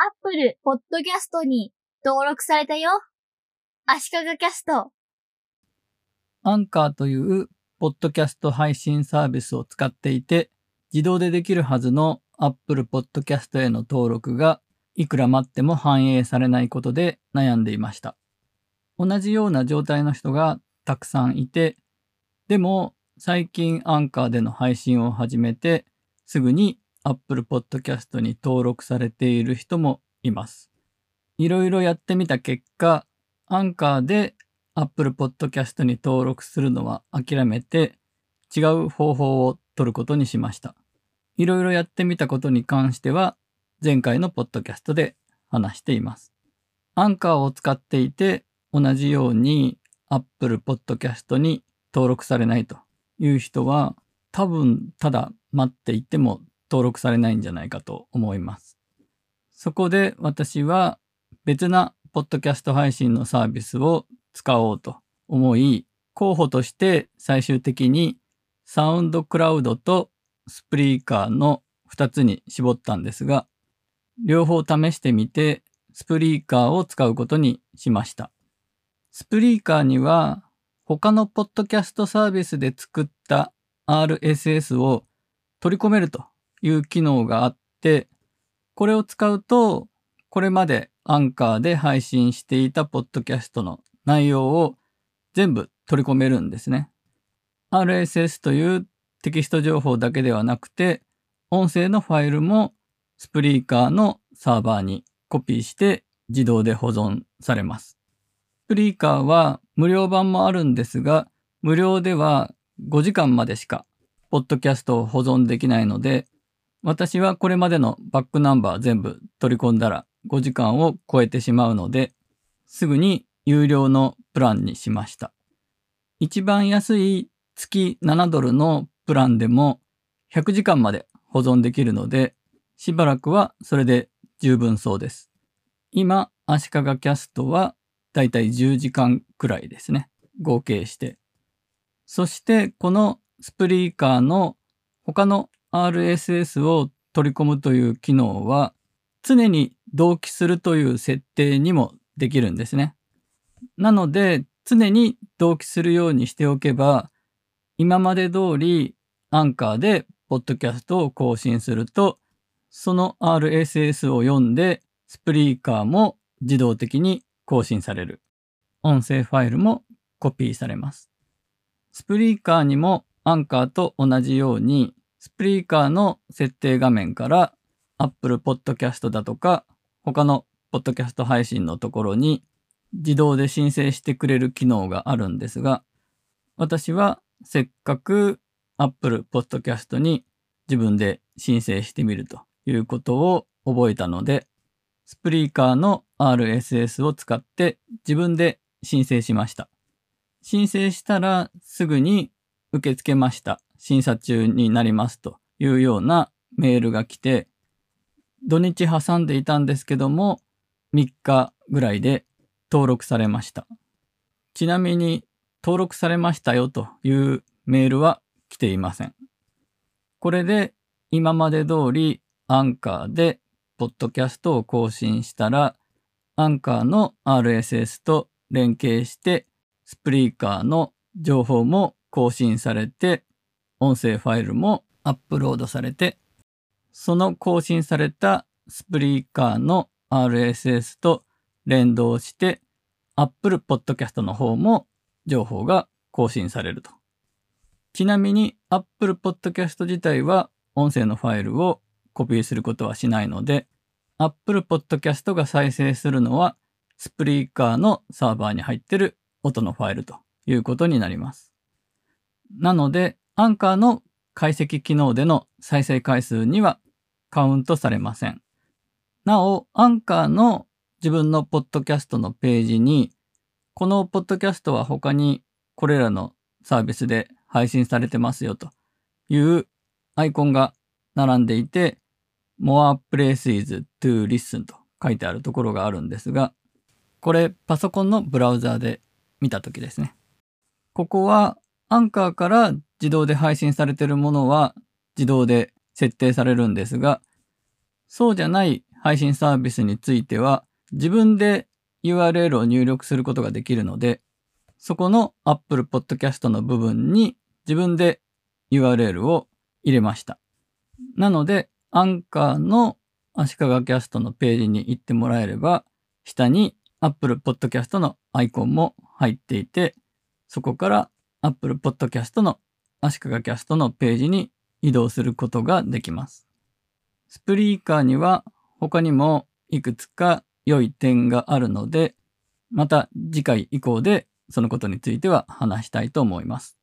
Apple Podcast に登録されたよ。足利キャスト。アンカーというポッドキャスト配信サービスを使っていて、自動でできるはずの Apple Podcast への登録がいくら待っても反映されないことで悩んでいました。同じような状態の人がたくさんいて、でも最近アンカーでの配信を始めて、すぐに Apple Podcast に登録されている人もいます。いろいろやってみた結果、アンカーで Apple Podcast に登録するのは諦めて、違う方法を取ることにしました。いろいろやってみたことに関しては、前回のポッドキャストで話しています。アンカーを使っていて、同じように Apple Podcast に登録されないという人は、多分ただ待っていても登録されないんじゃないかと思います。そこで私は別なポッドキャスト配信のサービスを使おうと思い、候補として最終的にサウンドクラウドとスプリーカーの2つに絞ったんですが、両方試してみてスプリーカーを使うことにしました。スプリーカーには他のポッドキャストサービスで作った RSS を取り込めるという機能があって、これを使うと、これまでアンカーで配信していたポッドキャストの内容を全部取り込めるんですね。RSS というテキスト情報だけではなくて、音声のファイルもスプリーカーのサーバーにコピーして自動で保存されます。スプリーカーは無料版もあるんですが、無料では5時間までしかポッドキャストを保存できないので、私はこれまでのバックナンバー全部取り込んだら5時間を超えてしまうので、すぐに有料のプランにしました。一番安い月7ドルのプランでも100時間まで保存できるので、しばらくはそれで十分そうです。今、足利キャストはだいたい10時間くらいですね。合計して。そしてこのスプリーカーの他の RSS を取り込むという機能は常に同期するという設定にもできるんですね。なので常に同期するようにしておけば今まで通りアンカーでポッドキャストを更新するとその RSS を読んでスプリーカーも自動的に更新される。音声ファイルもコピーされます。スプリーカーにもアンカーと同じようにスプリーカーの設定画面から Apple Podcast だとか他のポッドキャスト配信のところに自動で申請してくれる機能があるんですが私はせっかく Apple Podcast に自分で申請してみるということを覚えたのでスプリーカーの RSS を使って自分で申請しました。申請したらすぐに受け付けました。審査中になりますというようなメールが来て、土日挟んでいたんですけども、3日ぐらいで登録されました。ちなみに登録されましたよというメールは来ていません。これで今まで通りアンカーでポッドキャストを更新したら、アンカーの RSS と連携して、スプリーカーの情報も更新されて、音声ファイルもアップロードされて、その更新されたスプリーカーの RSS と連動して、Apple Podcast の方も情報が更新されると。ちなみに Apple Podcast 自体は音声のファイルをコピーすることはしないので、Apple Podcast が再生するのはスプリーカーのサーバーに入っている音のファイルということになります。なので、アンカーの解析機能での再生回数にはカウントされません。なお、アンカーの自分のポッドキャストのページに、このポッドキャストは他にこれらのサービスで配信されてますよというアイコンが並んでいて、More Places to Listen と書いてあるところがあるんですが、これパソコンのブラウザーで見たときですね。ここはアンカーから自動で配信されているものは自動で設定されるんですが、そうじゃない配信サービスについては自分で URL を入力することができるので、そこの Apple Podcast の部分に自分で URL を入れました。なので、アンカーの足利キャストのページに行ってもらえれば、下に Apple Podcast のアイコンも入っていて、そこから Apple Podcast の足利キャストのページに移動することができます。スプリーカーには他にもいくつか良い点があるので、また次回以降でそのことについては話したいと思います。